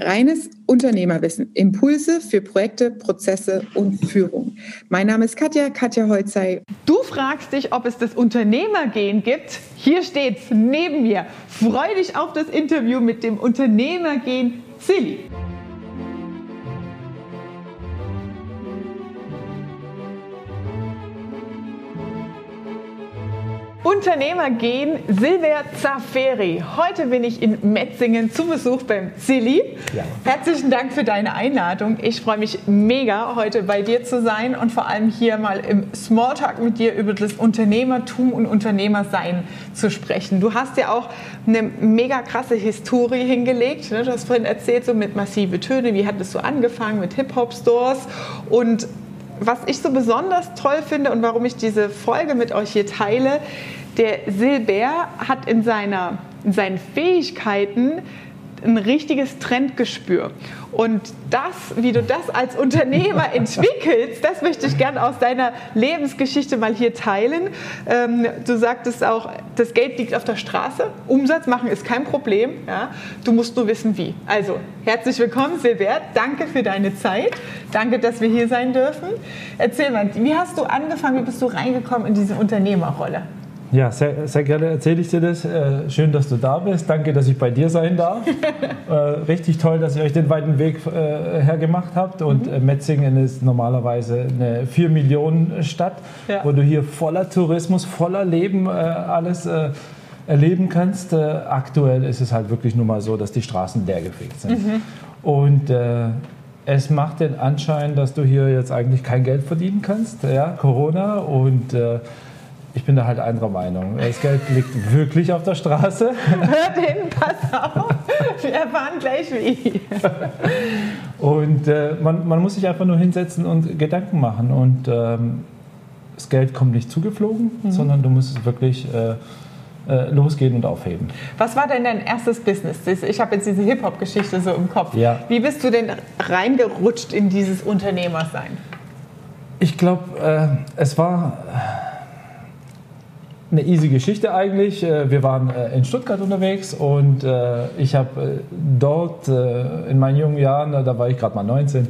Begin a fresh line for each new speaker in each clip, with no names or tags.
Reines Unternehmerwissen, Impulse für Projekte, Prozesse und Führung. Mein Name ist Katja, Katja Holzei.
Du fragst dich, ob es das Unternehmergehen gibt. Hier steht's neben mir. Freu dich auf das Interview mit dem Unternehmergehen Silly. Unternehmer gehen, Silver Zaferi. Heute bin ich in Metzingen zu Besuch beim Silly. Ja. Herzlichen Dank für deine Einladung. Ich freue mich mega, heute bei dir zu sein und vor allem hier mal im Smalltalk mit dir über das Unternehmertum und Unternehmersein zu sprechen. Du hast ja auch eine mega krasse Historie hingelegt. Ne? Du hast vorhin erzählt, so mit massive Töne, wie hat es so angefangen mit Hip-Hop-Stores und was ich so besonders toll finde und warum ich diese Folge mit euch hier teile, der Silber hat in, seiner, in seinen Fähigkeiten ein richtiges Trendgespür. Und das, wie du das als Unternehmer entwickelst, das möchte ich gerne aus deiner Lebensgeschichte mal hier teilen. Ähm, du sagtest auch, das Geld liegt auf der Straße. Umsatz machen ist kein Problem. Ja? Du musst nur wissen, wie. Also, herzlich willkommen, Silbert. Danke für deine Zeit. Danke, dass wir hier sein dürfen. Erzähl mal, wie hast du angefangen, wie bist du reingekommen in diese Unternehmerrolle?
Ja, sehr, sehr gerne erzähle ich dir das. Äh, schön, dass du da bist. Danke, dass ich bei dir sein darf. äh, richtig toll, dass ihr euch den weiten Weg äh, hergemacht habt. Und mhm. Äh, Metzingen ist normalerweise eine 4 Millionen Stadt, ja. wo du hier voller Tourismus, voller Leben äh, alles äh, erleben kannst. aktuell ist es halt wirklich nur mal so, dass die Straßen leergefegt sind. Mhm. Und es macht den Anschein, dass du hier jetzt eigentlich kein Geld verdienen kannst. Ja, Corona und ich bin da halt anderer Meinung. Das Geld liegt wirklich auf der Straße.
Hört hin, pass auf. Wir erfahren gleich wie.
Und äh, man, man, muss sich einfach nur hinsetzen und Gedanken machen. Und ähm, das Geld kommt nicht zugeflogen, mhm. sondern du musst es wirklich äh, äh, losgehen und aufheben.
Was war denn dein erstes Business? Ich habe jetzt diese Hip-Hop-Geschichte so im Kopf. Ja. Wie bist du denn reingerutscht in dieses Unternehmersein?
Ich glaube, äh, es war eine easy Geschichte eigentlich. Äh, wir waren äh, in Stuttgart unterwegs und äh, ich habe dort in meinen jungen Jahren, da war ich gerade mal 19,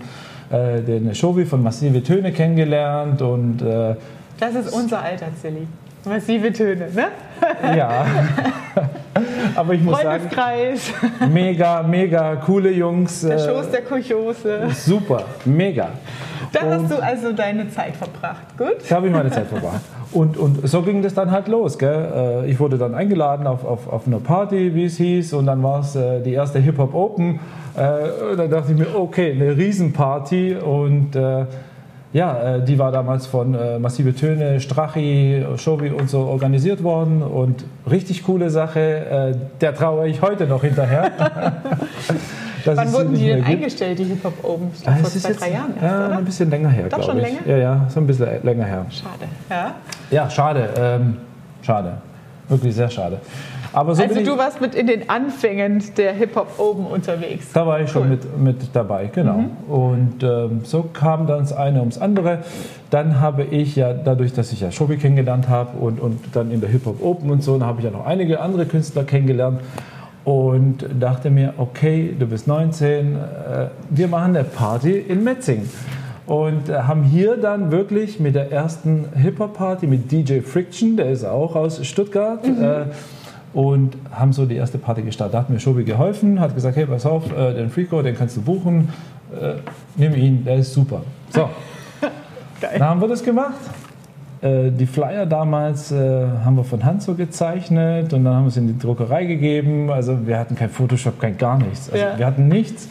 den Shovi von Massive Töne kennengelernt und
das ist unser Alter, Silly. Massive Töne, ne?
Ja. Aber ich muss sagen, mega, mega coole Jungs.
Der Schoß der Kuchose.
Super, mega.
Da hast du also deine Zeit verbracht, gut?
Da habe ich meine Zeit verbracht. Und, und so ging das dann halt los. Gell? Äh, ich wurde dann eingeladen auf, auf, auf eine Party, wie es hieß, und dann war es äh, die erste Hip-Hop Open. Äh, und dann dachte ich mir, okay, eine Riesenparty und ja, die war damals von Massive Töne, Strachi, Shovi und so organisiert worden und richtig coole Sache. der traue ich heute noch hinterher.
Wann wurden die denn eingestellt, die Hip-Hop Open? Ich glaube, vor zwei, drei Jahren
erst, ja, oder? ein bisschen länger her,
Doch schon
ich.
länger?
Ja, ja, so ein bisschen länger her.
Schade, ja?
Ja, schade, ähm, schade. Wirklich sehr schade.
Aber so also du warst mit in den Anfängen der Hip-Hop Open unterwegs.
Da war ich cool. schon mit, mit dabei, genau. Mhm. Und ähm, so kam dann das eine ums andere. Dann habe ich ja, dadurch, dass ich ja Shobi kennengelernt habe und, und dann in der Hip-Hop Open und so, dann habe ich ja noch einige andere Künstler kennengelernt und dachte mir, okay, du bist 19, äh, wir machen eine Party in Metzing. Und äh, haben hier dann wirklich mit der ersten Hip-Hop-Party mit DJ Friction, der ist auch aus Stuttgart, mhm. Äh, und haben so die erste Party gestartet. Da hat mir Shobi geholfen, hat gesagt, hey, pass auf, den Freako, den kannst du buchen, nimm ihn, der ist super. So, dann haben wir das gemacht äh, die Flyer damals äh, haben wir von Hand so gezeichnet und dann haben wir es in die Druckerei gegeben. Also wir hatten kein Photoshop, kein gar nichts. Also ja. Wir hatten nichts.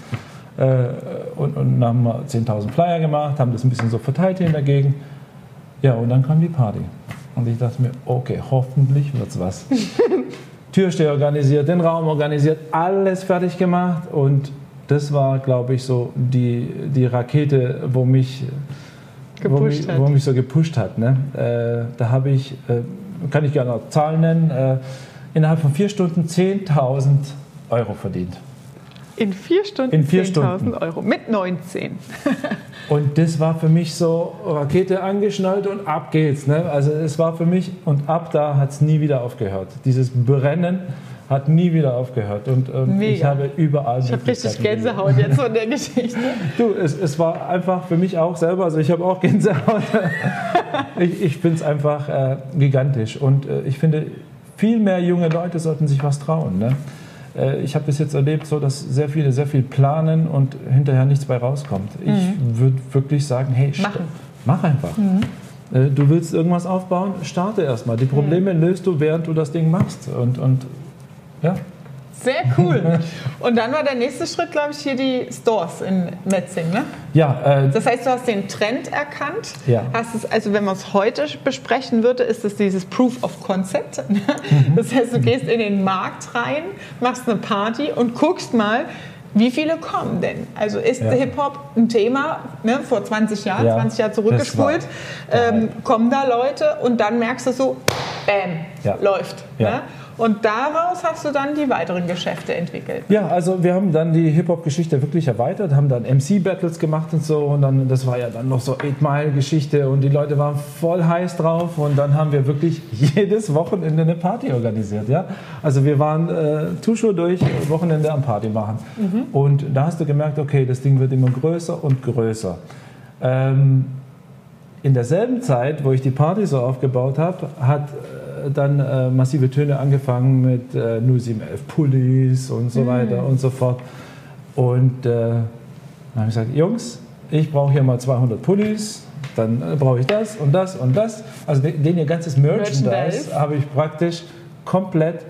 Äh, und, und, dann haben wir 10.000 Flyer gemacht, haben das ein bisschen so verteilt hier in der Gegend. Ja, und dann kam die Party. Und ich dachte mir, okay, hoffentlich wird's was. Türsteher organisiert, den Raum organisiert, alles fertig gemacht. Und das war, glaube ich, so die, die Rakete, wo mich
gepusht
wo mich. Wo mich so gepusht hat. Ne? Äh, da habe ich, äh, kann ich gerne noch Zahlen nennen, äh, innerhalb von vier Stunden 10.000 Euro verdient.
In vier Stunden
In vier 10.000
Euro mit 19.
und das war für mich so Rakete angeschnallt und ab geht's. Ne? Also es war für mich und ab da hat es nie wieder aufgehört. Dieses Brennen hat nie wieder aufgehört. Und ähm, ich habe überall.
Ich habe richtig Gänsehaut jetzt von der Geschichte.
Du, es, es war einfach für mich auch selber, also ich habe auch Gänsehaut. ich ich finde es einfach äh, gigantisch. Und äh, ich finde, viel mehr junge Leute sollten sich was trauen. Ne? Äh, ich habe bis jetzt erlebt, so, dass sehr viele sehr viel planen und hinterher nichts bei rauskommt. Ich mhm. würde wirklich sagen, hey, mach einfach. Mhm. Äh, du willst irgendwas aufbauen, starte erstmal. Die Probleme mhm. löst du, während du das Ding machst. Und, und ja.
Sehr cool. Und dann war der nächste Schritt, glaube ich, hier die Stores in Metzing, ne?
Ja.
Äh, das heißt, du hast den Trend erkannt.
Ja.
Hast es, also wenn man es heute besprechen würde, ist es dieses Proof of Concept. Ne? Mhm. Das heißt, du gehst in den Markt rein, machst eine Party und guckst mal, wie viele kommen denn? Also ist ja. Hip-Hop ein Thema, ne, vor 20 Jahren, ja, 20 Jahre zurückgespult, ähm, kommen da Leute und dann merkst du so, bam, läuft. Ne? Und daraus hast du dann die weiteren Geschäfte entwickelt.
Ja, also wir haben dann die Hip-Hop-Geschichte wirklich erweitert, haben dann MC-Battles gemacht und so. Und dann, das war ja dann noch so 8-Mile-Geschichte und die Leute waren voll heiß drauf. Und dann haben wir wirklich jedes Wochenende eine Party organisiert. Ja? Also wir waren äh, Tuschuh durch, Wochenende am Party machen. Mhm. Und da hast du gemerkt, okay, das Ding wird immer größer und größer. Ähm, in derselben Zeit, wo ich die Party so aufgebaut habe, hat dann äh, massive Töne angefangen mit äh, 0711 Pullis und so mhm. weiter und so fort. Und äh, dann habe ich gesagt, Jungs, ich brauche hier mal 200 Pullis, dann äh, brauche ich das und das und das. Also den, den ihr ganzes Merchandise, Merchandise. habe ich praktisch komplett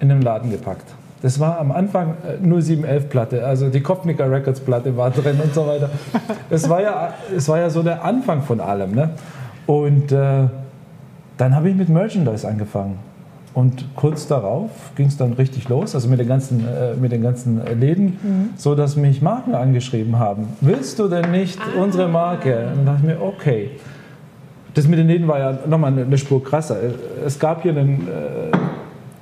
in den Laden gepackt. Das war am Anfang 0711 äh, Platte, also die Kopfnicker Records Platte war drin und so weiter. Es war ja, es war ja so der Anfang von allem. Ne? Und äh, dann habe ich mit Merchandise angefangen. Und kurz darauf ging es dann richtig los, also mit den ganzen, äh, mit den ganzen Läden, mhm. so dass mich Marken angeschrieben haben. Willst du denn nicht ah. unsere Marke? Und dann dachte ich mir, okay. Das mit den Läden war ja nochmal eine Spur krasser. Es gab hier einen, äh,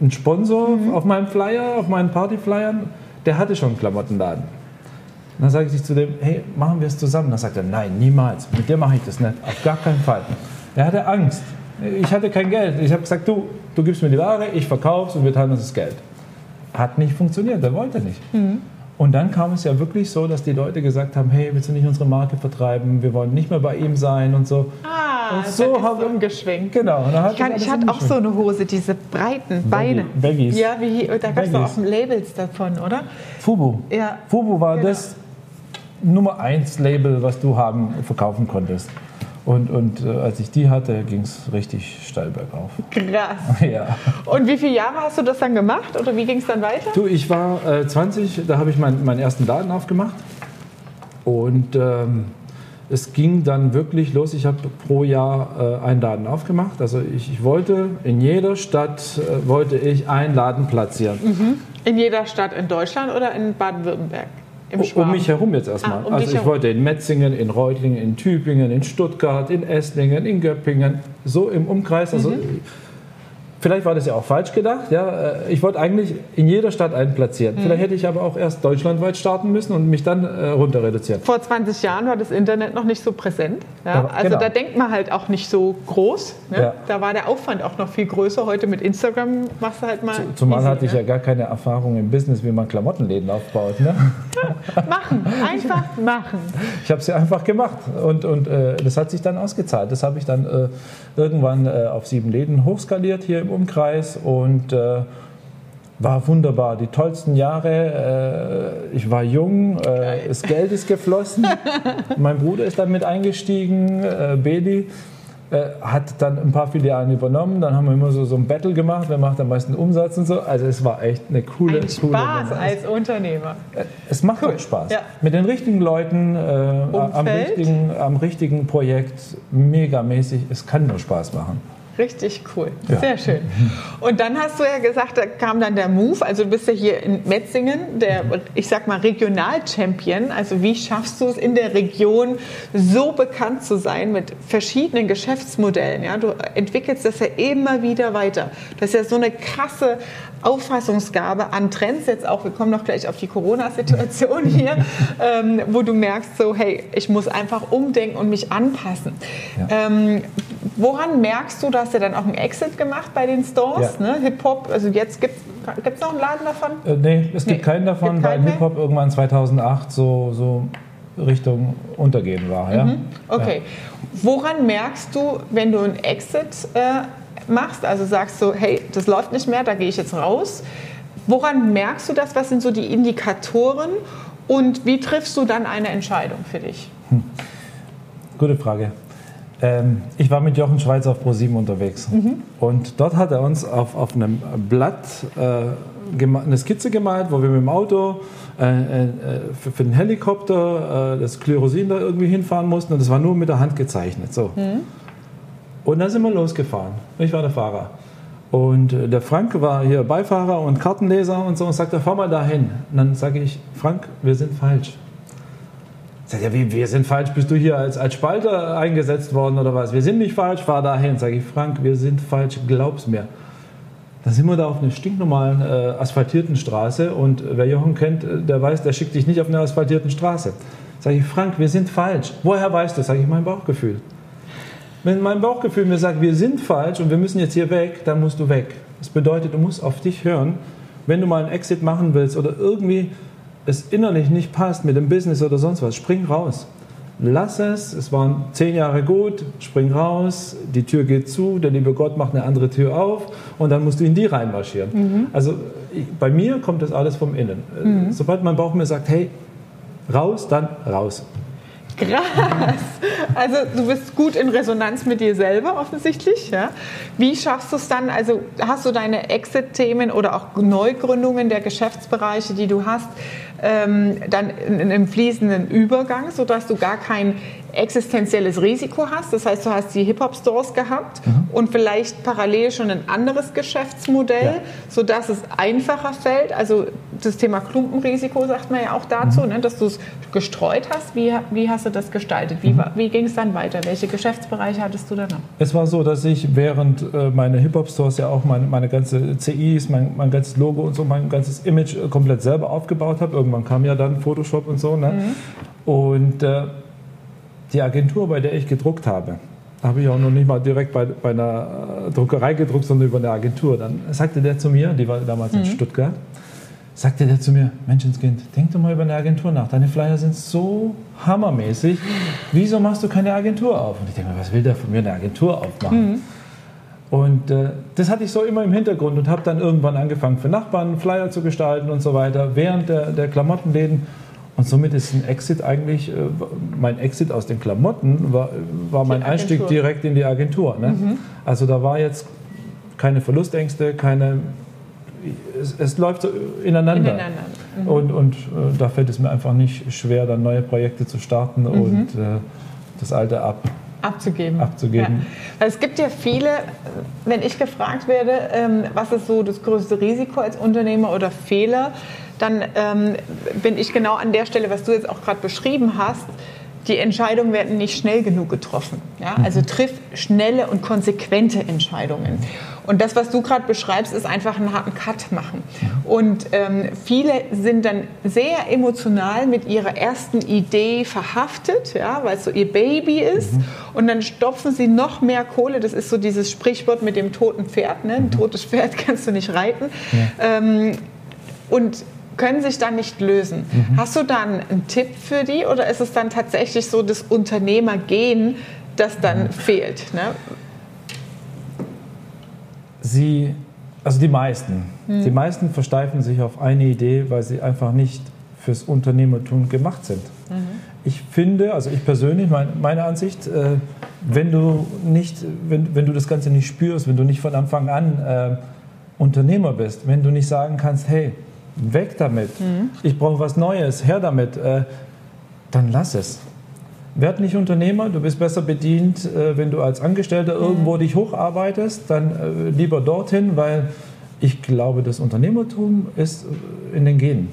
einen Sponsor mhm. auf meinem Flyer, auf meinen Partyflyern, der hatte schon einen Klamottenladen. Und dann sage ich zu dem, hey, machen wir es zusammen? Dann sagt er, nein, niemals. Mit dir mache ich das nicht. Auf gar keinen Fall. Er hatte Angst. Ich hatte kein Geld. Ich habe gesagt, du, du gibst mir die Ware, ich verkaufe es und wir teilen uns das Geld. Hat nicht funktioniert, er wollte nicht. Mhm. Und dann kam es ja wirklich so, dass die Leute gesagt haben, hey, willst du nicht unsere Marke vertreiben? Wir wollen nicht mehr bei ihm sein und so.
Ah, und so haben wir umgeschwenkt.
Genau.
ich, kann, ich hatte auch so eine Hose, diese breiten Beine.
Baggies.
Ja, wie, da gab es auch Labels davon, oder?
Fubu.
Ja.
Fubu war genau. das Nummer 1 Label, was du haben, verkaufen konntest. Und, und äh, als ich die hatte, ging es richtig steil bergauf.
Krass.
Ja.
Und wie viele Jahre hast du das dann gemacht oder wie ging es dann weiter?
Du, ich war äh, 20, da habe ich mein, meinen ersten Laden aufgemacht. Und ähm, es ging dann wirklich los. Ich habe pro Jahr äh, einen Laden aufgemacht. Also ich, ich wollte in jeder Stadt äh, wollte ich einen Laden platzieren.
Mhm. In jeder Stadt in Deutschland oder in Baden-Württemberg?
Um mich herum jetzt erstmal. Ah, um also ich herum. wollte in Metzingen, in Reutlingen, in Tübingen, in Stuttgart, in Esslingen, in Göppingen, so im Umkreis. Also mhm. Vielleicht war das ja auch falsch gedacht. Ja. Äh, ich wollte eigentlich in jeder Stadt einen platzieren. Mhm. Vielleicht hätte ich aber auch erst deutschlandweit starten müssen und mich dann äh, runter reduzieren.
Vor 20 Jahren war das Internet noch nicht so präsent. Ja. Ja, also genau. da denkt man halt auch nicht so groß. Ne? Ja. Da war der Aufwand auch noch viel größer. Heute mit Instagram machst du halt mal.
Zumal easy, hatte ich ja gar keine Erfahrung im Business, wie man Klamottenläden aufbaut. Ne?
Machen, einfach machen.
Ich habe es ja einfach gemacht und, und äh, das hat sich dann ausgezahlt. Das habe ich dann äh, irgendwann äh, auf sieben Läden hochskaliert hier im Umkreis und äh, war wunderbar. Die tollsten Jahre. Äh, ich war jung, äh, das Geld ist geflossen. mein Bruder ist dann mit eingestiegen, Beli. Äh, hat dann ein paar Filialen übernommen. Dann haben wir immer so, so ein Battle gemacht, wer macht am meisten Umsatz und so. Also es war echt eine coole,
ein
coole
Spaß als Unternehmer.
Äh, es macht cool. Spaß. Ja. Mit den richtigen Leuten, äh, am, richtigen, am richtigen Projekt, megamäßig. Es kann nur Spaß machen.
Richtig cool, ja. sehr schön. Und dann hast du ja gesagt, da kam dann der Move, also du bist ja hier in Metzingen, der, ich sag mal, Regionalchampion. Also wie schaffst du es in der Region so bekannt zu sein mit verschiedenen Geschäftsmodellen? Ja, du entwickelst das ja immer wieder weiter. Das ist ja so eine krasse Auffassungsgabe an Trends jetzt auch. Wir kommen noch gleich auf die Corona-Situation hier, ähm, wo du merkst, so hey, ich muss einfach umdenken und mich anpassen. Ja. Ähm, woran merkst du, dass du dann auch einen Exit gemacht bei den Stores? Ja. Ne? Hip Hop, also jetzt gibt Gibt es noch einen Laden davon?
Äh, nee, es gibt nee, keinen davon, weil Hip-Hop irgendwann 2008 so, so Richtung Untergehen war. Ja? Mhm.
Okay. Ja. Woran merkst du, wenn du einen Exit äh, machst, also sagst du, hey, das läuft nicht mehr, da gehe ich jetzt raus. Woran merkst du das? Was sind so die Indikatoren? Und wie triffst du dann eine Entscheidung für dich? Hm.
Gute Frage. Ähm, ich war mit Jochen Schweiz auf ProSieben unterwegs. Mhm. Und dort hat er uns auf, auf einem Blatt äh, eine Skizze gemalt, wo wir mit dem Auto äh, äh, für, für, den Helikopter äh, das Klerosin da irgendwie hinfahren mussten. Und das war nur mit der Hand gezeichnet. So. Mhm. Und dann sind wir losgefahren. Ich war der Fahrer. Und äh, der Frank war hier Beifahrer und Kartenleser und so und sagte, fahr mal dahin. Und dann sage ich, Frank, wir sind falsch. Sagt er, wie, wir sind falsch, bist du hier als, als Spalter eingesetzt worden oder was? Wir sind nicht falsch, fahr dahin. Sage ich, Frank, wir sind falsch, glaub's mir. Dann sind wir da auf einer stinknormalen äh, asphaltierten Straße und wer Jochen kennt, äh, der weiß, der schickt dich nicht auf einer asphaltierten Straße. Sage ich, Frank, wir sind falsch. Woher weißt du? Sage ich, mein Bauchgefühl. Wenn mein Bauchgefühl mir sagt, wir sind falsch und wir müssen jetzt hier weg, dann musst du weg. Das bedeutet, du musst auf dich hören. Wenn du mal einen Exit machen willst oder irgendwie es innerlich nicht passt mit dem Business oder sonst was, spring raus. Lass es, es waren zehn Jahre gut, spring raus, die Tür geht zu, der liebe Gott macht eine andere Tür auf und dann musst du in die reinmarschieren. Mhm. Also bei mir kommt das alles vom Innen. Mhm. Sobald mein Bauch mir sagt, hey, raus, dann raus.
Krass. Also du bist gut in Resonanz mit dir selber offensichtlich. Ja? Wie schaffst du es dann? Also hast du deine Exit-Themen oder auch Neugründungen der Geschäftsbereiche, die du hast, ähm, dann in einem fließenden Übergang, sodass du gar kein existenzielles Risiko hast. Das heißt, du hast die Hip-Hop-Stores gehabt mhm. und vielleicht parallel schon ein anderes Geschäftsmodell, ja. sodass es einfacher fällt. Also das Thema Klumpenrisiko sagt man ja auch dazu, mhm. ne, dass du es gestreut hast. Wie, wie hast du das gestaltet? Wie, mhm. wie ging es dann weiter? Welche Geschäftsbereiche hattest du dann noch?
Es war so, dass ich während äh, meine Hip-Hop-Stores ja auch meine, meine ganze CIs, mein, mein ganzes Logo und so, mein ganzes Image äh, komplett selber aufgebaut habe. Irgendwann kam ja dann Photoshop und so. Ne? Mhm. Und äh, die Agentur, bei der ich gedruckt habe, habe ich auch noch nicht mal direkt bei, bei einer äh, Druckerei gedruckt, sondern über eine Agentur. Dann sagte der zu mir, die war damals mhm. in Stuttgart, sagte der zu mir, Menschenskind, denk doch mal über eine Agentur nach. Deine Flyer sind so hammermäßig. Wieso machst du keine Agentur auf? Und ich denke mir, was will der von mir eine Agentur aufmachen? Mhm. Und äh, das hatte ich so immer im Hintergrund und habe dann irgendwann angefangen, für Nachbarn Flyer zu gestalten und so weiter, während der, der Klamottenläden. Und somit ist ein Exit eigentlich, äh, mein Exit aus den Klamotten war, war mein Einstieg direkt in die Agentur. Ne? Mhm. Also da war jetzt keine Verlustängste, keine. Es, es läuft so ineinander. ineinander. Mhm. Und, und äh, da fällt es mir einfach nicht schwer, dann neue Projekte zu starten mhm. und äh, das alte ab,
abzugeben.
abzugeben.
Ja. Es gibt ja viele, wenn ich gefragt werde, ähm, was ist so das größte Risiko als Unternehmer oder Fehler, dann ähm, bin ich genau an der Stelle, was du jetzt auch gerade beschrieben hast. Die Entscheidungen werden nicht schnell genug getroffen. Ja? Also mhm. triff schnelle und konsequente Entscheidungen. Und das, was du gerade beschreibst, ist einfach einen harten Cut machen. Und ähm, viele sind dann sehr emotional mit ihrer ersten Idee verhaftet, ja, weil es so ihr Baby ist. Mhm. Und dann stopfen sie noch mehr Kohle. Das ist so dieses Sprichwort mit dem toten Pferd. Ne? Ein mhm. totes Pferd kannst du nicht reiten. Ja. Ähm, und können sich dann nicht lösen. Mhm. Hast du dann einen Tipp für die oder ist es dann tatsächlich so das Unternehmergehen, das dann mhm. fehlt? Ne?
Sie, also die meisten, mhm. die meisten versteifen sich auf eine Idee, weil sie einfach nicht fürs Unternehmertum gemacht sind. Mhm. Ich finde, also ich persönlich, mein, meine Ansicht, äh, wenn du nicht, wenn, wenn du das Ganze nicht spürst, wenn du nicht von Anfang an äh, Unternehmer bist, wenn du nicht sagen kannst, hey, weg damit, mhm. ich brauche was Neues, her damit, äh, dann lass es. Werd nicht Unternehmer, du bist besser bedient, äh, wenn du als Angestellter mhm. irgendwo dich hocharbeitest, dann äh, lieber dorthin, weil ich glaube, das Unternehmertum ist in den Genen.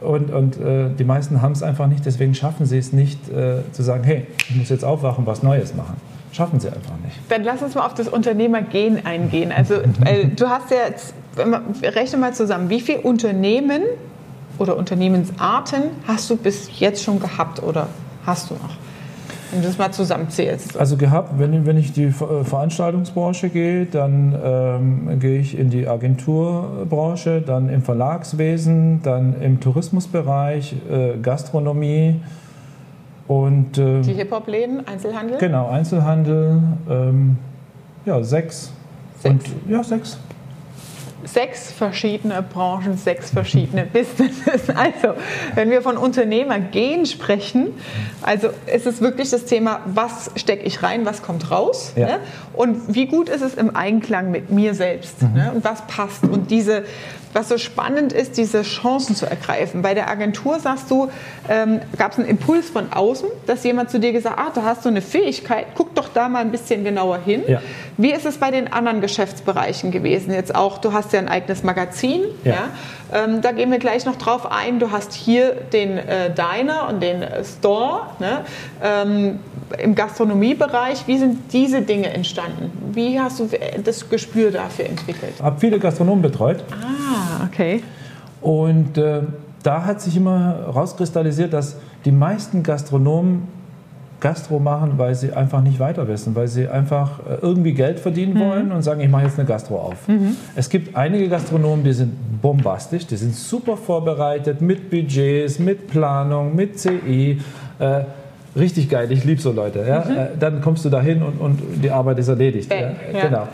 Und, und äh, die meisten haben es einfach nicht, deswegen schaffen sie es nicht äh, zu sagen, hey, ich muss jetzt aufwachen, was Neues machen. Schaffen sie einfach nicht.
Dann lass uns mal auf das Unternehmergehen eingehen. Also du hast ja jetzt rechne mal zusammen, wie viele Unternehmen oder Unternehmensarten hast du bis jetzt schon gehabt oder hast du noch? Wenn du das mal zusammenzählst.
Also gehabt, wenn, wenn ich die äh, Veranstaltungsbranche gehe, dann ähm, gehe ich in die Agenturbranche, dann im Verlagswesen, dann im Tourismusbereich, äh, Gastronomie und...
Äh, die Hip-Hop-Läden, Einzelhandel?
Genau, Einzelhandel, ähm, ja, sechs.
Sechs.
Und, ja, sechs
sechs verschiedene Branchen, sechs verschiedene Businesses. Also, wenn wir von Unternehmer gehen sprechen, also ist es wirklich das Thema, was stecke ich rein, was kommt raus ja. ne? und wie gut ist es im Einklang mit mir selbst mhm. ne? und was passt. Und diese was so spannend ist, diese Chancen zu ergreifen. Bei der Agentur sagst du, ähm, gab es einen Impuls von außen, dass jemand zu dir gesagt hat, ah, da hast du eine Fähigkeit, guck doch da mal ein bisschen genauer hin. Ja. Wie ist es bei den anderen Geschäftsbereichen gewesen? Jetzt auch, du hast ja ein eigenes Magazin, ja. ja? Ähm, da gehen wir gleich noch drauf ein. Du hast hier den äh, Diner und den äh, Store ne? ähm, im Gastronomiebereich. Wie sind diese Dinge entstanden? Wie hast du das Gespür dafür entwickelt?
Ich habe viele Gastronomen betreut.
Ah, okay.
Und äh, da hat sich immer rauskristallisiert, dass die meisten Gastronomen Gastro machen, weil sie einfach nicht weiter wissen, weil sie einfach äh, irgendwie Geld verdienen mhm. wollen und sagen, ich mache jetzt eine Gastro auf. Mhm. Es gibt einige Gastronomen, die sind bombastisch, die sind super vorbereitet mit Budgets, mit Planung, mit CI. Äh, richtig geil, ich liebe so Leute. Ja? Mhm. Äh, dann kommst du dahin und, und die Arbeit ist erledigt. Ja? Ja. Genau.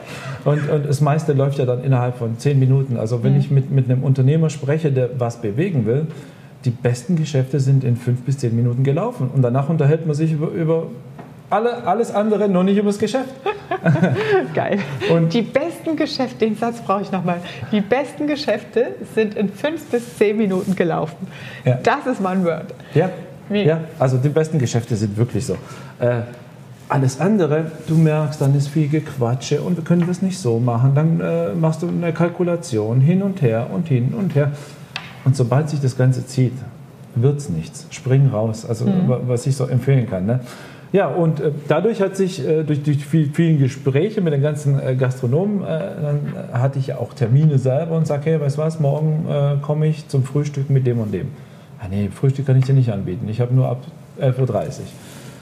Und, und das meiste läuft ja dann innerhalb von zehn Minuten. Also wenn mhm. ich mit, mit einem Unternehmer spreche, der was bewegen will, die besten Geschäfte sind in fünf bis zehn Minuten gelaufen. Und danach unterhält man sich über, über alle, alles andere, nur nicht über das Geschäft.
Geil. Und die besten Geschäfte, den Satz brauche ich nochmal. Die besten Geschäfte sind in fünf bis zehn Minuten gelaufen. Ja. Das ist mein Word.
Ja. ja, also die besten Geschäfte sind wirklich so. Äh, alles andere, du merkst, dann ist viel Gequatsche und wir können das nicht so machen. Dann äh, machst du eine Kalkulation hin und her und hin und her. Und sobald sich das Ganze zieht, wird es nichts. Spring raus. Also, mhm. was ich so empfehlen kann. Ne? Ja, und äh, dadurch hat sich, äh, durch die viel, vielen Gespräche mit den ganzen äh, Gastronomen, äh, dann hatte ich auch Termine selber und sage, hey, weißt du was, morgen äh, komme ich zum Frühstück mit dem und dem. Ah, nee, Frühstück kann ich dir nicht anbieten. Ich habe nur ab 11.30 Uhr.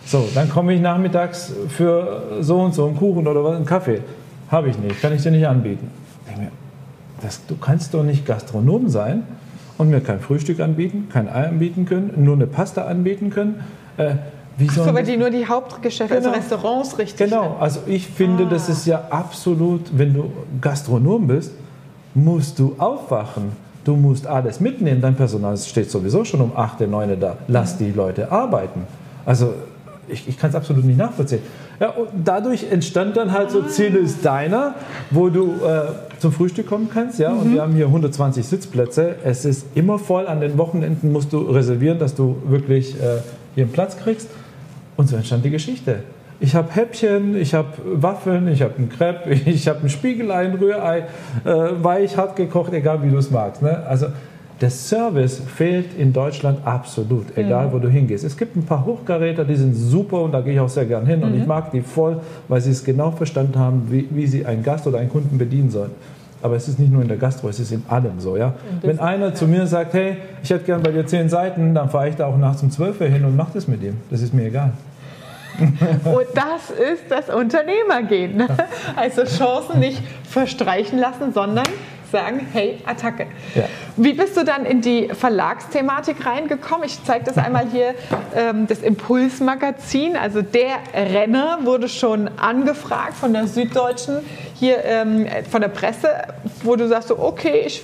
So, dann komme ich nachmittags für so und so einen Kuchen oder was, einen Kaffee. Habe ich nicht, kann ich dir nicht anbieten. Ich denke mir, das, du kannst doch nicht Gastronom sein und mir kein Frühstück anbieten, kein Ei anbieten können, nur eine Pasta anbieten können. Äh,
wie Ach so, weil die nur die Hauptgeschäfte, genau. also Restaurants richtig
Genau, also ich finde, ah. das ist ja absolut, wenn du Gastronom bist, musst du aufwachen. Du musst alles mitnehmen. Dein Personal steht sowieso schon um 8, 9 da. Lass die Leute arbeiten. Also ich, ich kann es absolut nicht nachvollziehen. Ja, und dadurch entstand dann halt so Ziele ist deiner, wo du äh, zum Frühstück kommen kannst. Ja? Mhm. Und wir haben hier 120 Sitzplätze. Es ist immer voll. An den Wochenenden musst du reservieren, dass du wirklich äh, hier einen Platz kriegst. Und so entstand die Geschichte. Ich habe Häppchen, ich habe Waffeln, ich habe einen Crepe, ich habe ein Spiegelei, ein Rührei, äh, weich, hart gekocht, egal wie du es magst. Ne? Also der Service fehlt in Deutschland absolut, egal mhm. wo du hingehst. Es gibt ein paar Hochkaräter, die sind super und da gehe ich auch sehr gern hin mhm. und ich mhm. mag die voll, weil sie es genau verstanden haben, wie, wie sie einen Gast oder einen Kunden bedienen sollen. Aber es ist nicht nur in der Gastro, es ist in allem so. Ja? Wenn einer ja. zu mir sagt, hey, ich hätte gern bei dir zehn Seiten, dann fahre ich da auch nachts um zwölf hin und mache das mit ihm. Das ist mir egal.
Und das ist das Unternehmergehen. Ne? Also Chancen nicht verstreichen lassen, sondern sagen, hey, Attacke. Ja. Wie bist du dann in die Verlagsthematik reingekommen? Ich zeige das einmal hier, ähm, das Impulsmagazin. Also der Renner wurde schon angefragt von der Süddeutschen, hier ähm, von der Presse, wo du sagst, so, okay, ich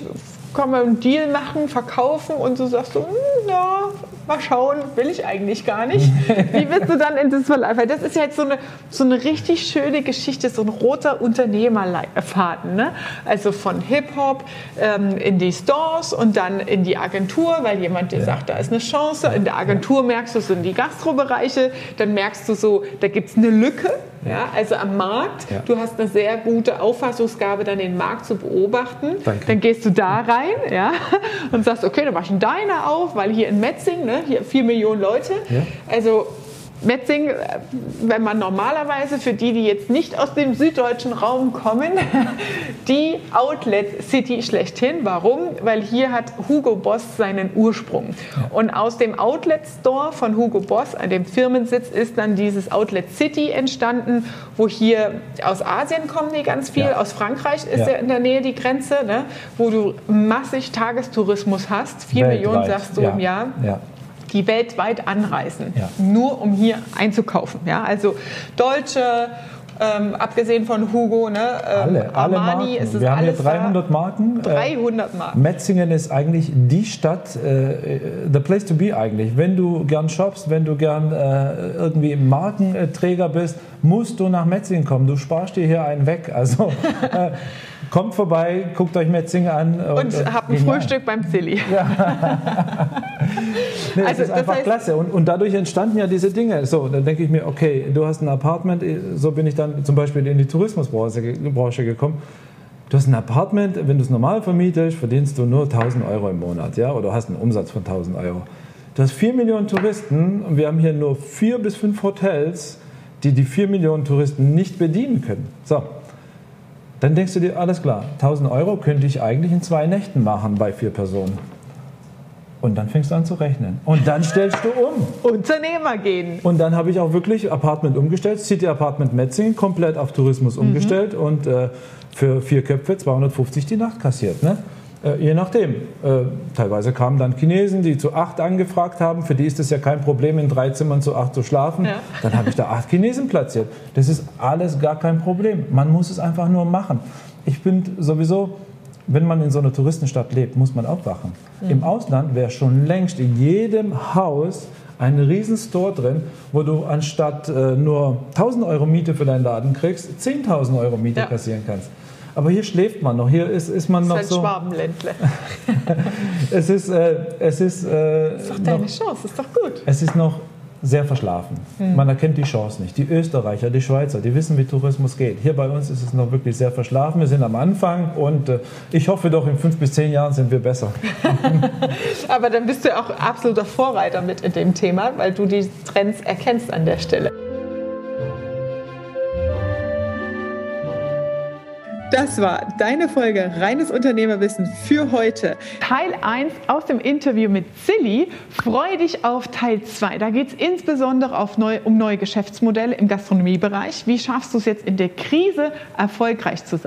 kann man einen Deal machen, verkaufen und du sagst so, hm, ja, mal schauen, will ich eigentlich gar nicht. Wie bist du dann in das Verlag? Weil das ist ja jetzt so eine, so eine richtig schöne Geschichte, so ein roter Unternehmerfaden. Ne? Also von Hip-Hop ähm, in die Stores und dann in die Agentur, weil jemand dir ja. sagt, da ist eine Chance. In der Agentur merkst du so in die Gastrobereiche, dann merkst du so, da gibt es eine Lücke. Ja, also am Markt, ja. du hast eine sehr gute Auffassungsgabe, dann den Markt zu beobachten. Danke. Dann gehst du da rein ja, und sagst, okay, dann mach ich einen Diner auf, weil hier in Metzing, ne, hier vier Millionen Leute. Ja. Also Metzing, wenn man normalerweise für die, die jetzt nicht aus dem süddeutschen Raum kommen, die Outlet City schlechthin. Warum? Weil hier hat Hugo Boss seinen Ursprung. Und aus dem Outlet Store von Hugo Boss, an dem Firmensitz, ist dann dieses Outlet City entstanden, wo hier aus Asien kommen die ganz viel, ja. aus Frankreich ist ja. ja. in der Nähe die Grenze, ne? wo du massig Tagestourismus hast, vier Millionen sagst du ja. im Jahr die weltweit anreisen, ja. nur um hier einzukaufen. Ja, also Deutsche, ähm, abgesehen von Hugo, ne,
ähm, alle, alle Armani, Marken. ist Wir haben hier 300 da. Marken.
300 äh, Marken.
Metzingen ist eigentlich die Stadt, äh, the place to be eigentlich. Wenn du gern shoppst, wenn du gern äh, irgendwie Markenträger bist, musst du nach Metzingen kommen. Du sparst dir hier einen weg. Also äh, kommt vorbei, guckt euch Metzingen an.
Und, und habt ein. Frühstück beim Zilli. Ja.
nee, also, das ist einfach das heißt, klasse. Und, und dadurch entstanden ja diese Dinge. So, dann denke ich mir, okay, du hast ein Apartment, so bin ich dann zum Beispiel in die Tourismusbranche gekommen. Du hast ein Apartment, wenn du es normal vermietest, verdienst du nur 1000 Euro im Monat, ja, oder hast einen Umsatz von 1000 Euro. Du hast 4 Millionen Touristen und wir haben hier nur 4 bis 5 Hotels, die die 4 Millionen Touristen nicht bedienen können. So, dann denkst du dir, alles klar, 1000 Euro könnte ich eigentlich in zwei Nächten machen bei vier Personen. Und dann fängst du an zu rechnen. Und dann stellst du um.
Unternehmer gehen.
Und dann habe ich auch wirklich Apartment umgestellt, City Apartment Metzingen, komplett auf Tourismus mhm. umgestellt und äh, für vier Köpfe 250 die Nacht kassiert. Ne? Äh, je nachdem. Äh, teilweise kamen dann Chinesen, die zu acht angefragt haben. Für die ist es ja kein Problem, in drei Zimmern zu acht zu schlafen. Ja. Dann habe ich da acht Chinesen platziert. Das ist alles gar kein Problem. Man muss es einfach nur machen. Ich bin sowieso, wenn man in so einer Touristenstadt lebt, muss man aufwachen. Mhm. Im Ausland wäre schon längst in jedem Haus ein riesen Store drin, wo du anstatt äh, nur 1000 Euro Miete für deinen Laden kriegst, 10.000 Euro Miete ja. kassieren kannst. Aber hier schläft man noch. Hier ist, ist man noch
ist
so.
Schwabenländle.
es ist, äh, es ist.
Äh, das ist doch deine noch, Chance. Ist doch gut.
Es ist noch sehr verschlafen. Hm. Man erkennt die Chance nicht. Die Österreicher, die Schweizer, die wissen, wie Tourismus geht. Hier bei uns ist es noch wirklich sehr verschlafen. Wir sind am Anfang und äh, ich hoffe doch, in fünf bis zehn Jahren sind wir besser.
Aber dann bist du auch absoluter Vorreiter mit in dem Thema, weil du die Trends erkennst an der Stelle.
Das war deine Folge Reines Unternehmerwissen für heute.
Teil 1 aus dem Interview mit Silly. Freue dich auf Teil 2. Da geht es insbesondere neu, um neue Geschäftsmodelle im Gastronomiebereich. Wie schaffst du es jetzt in der Krise erfolgreich zu sein?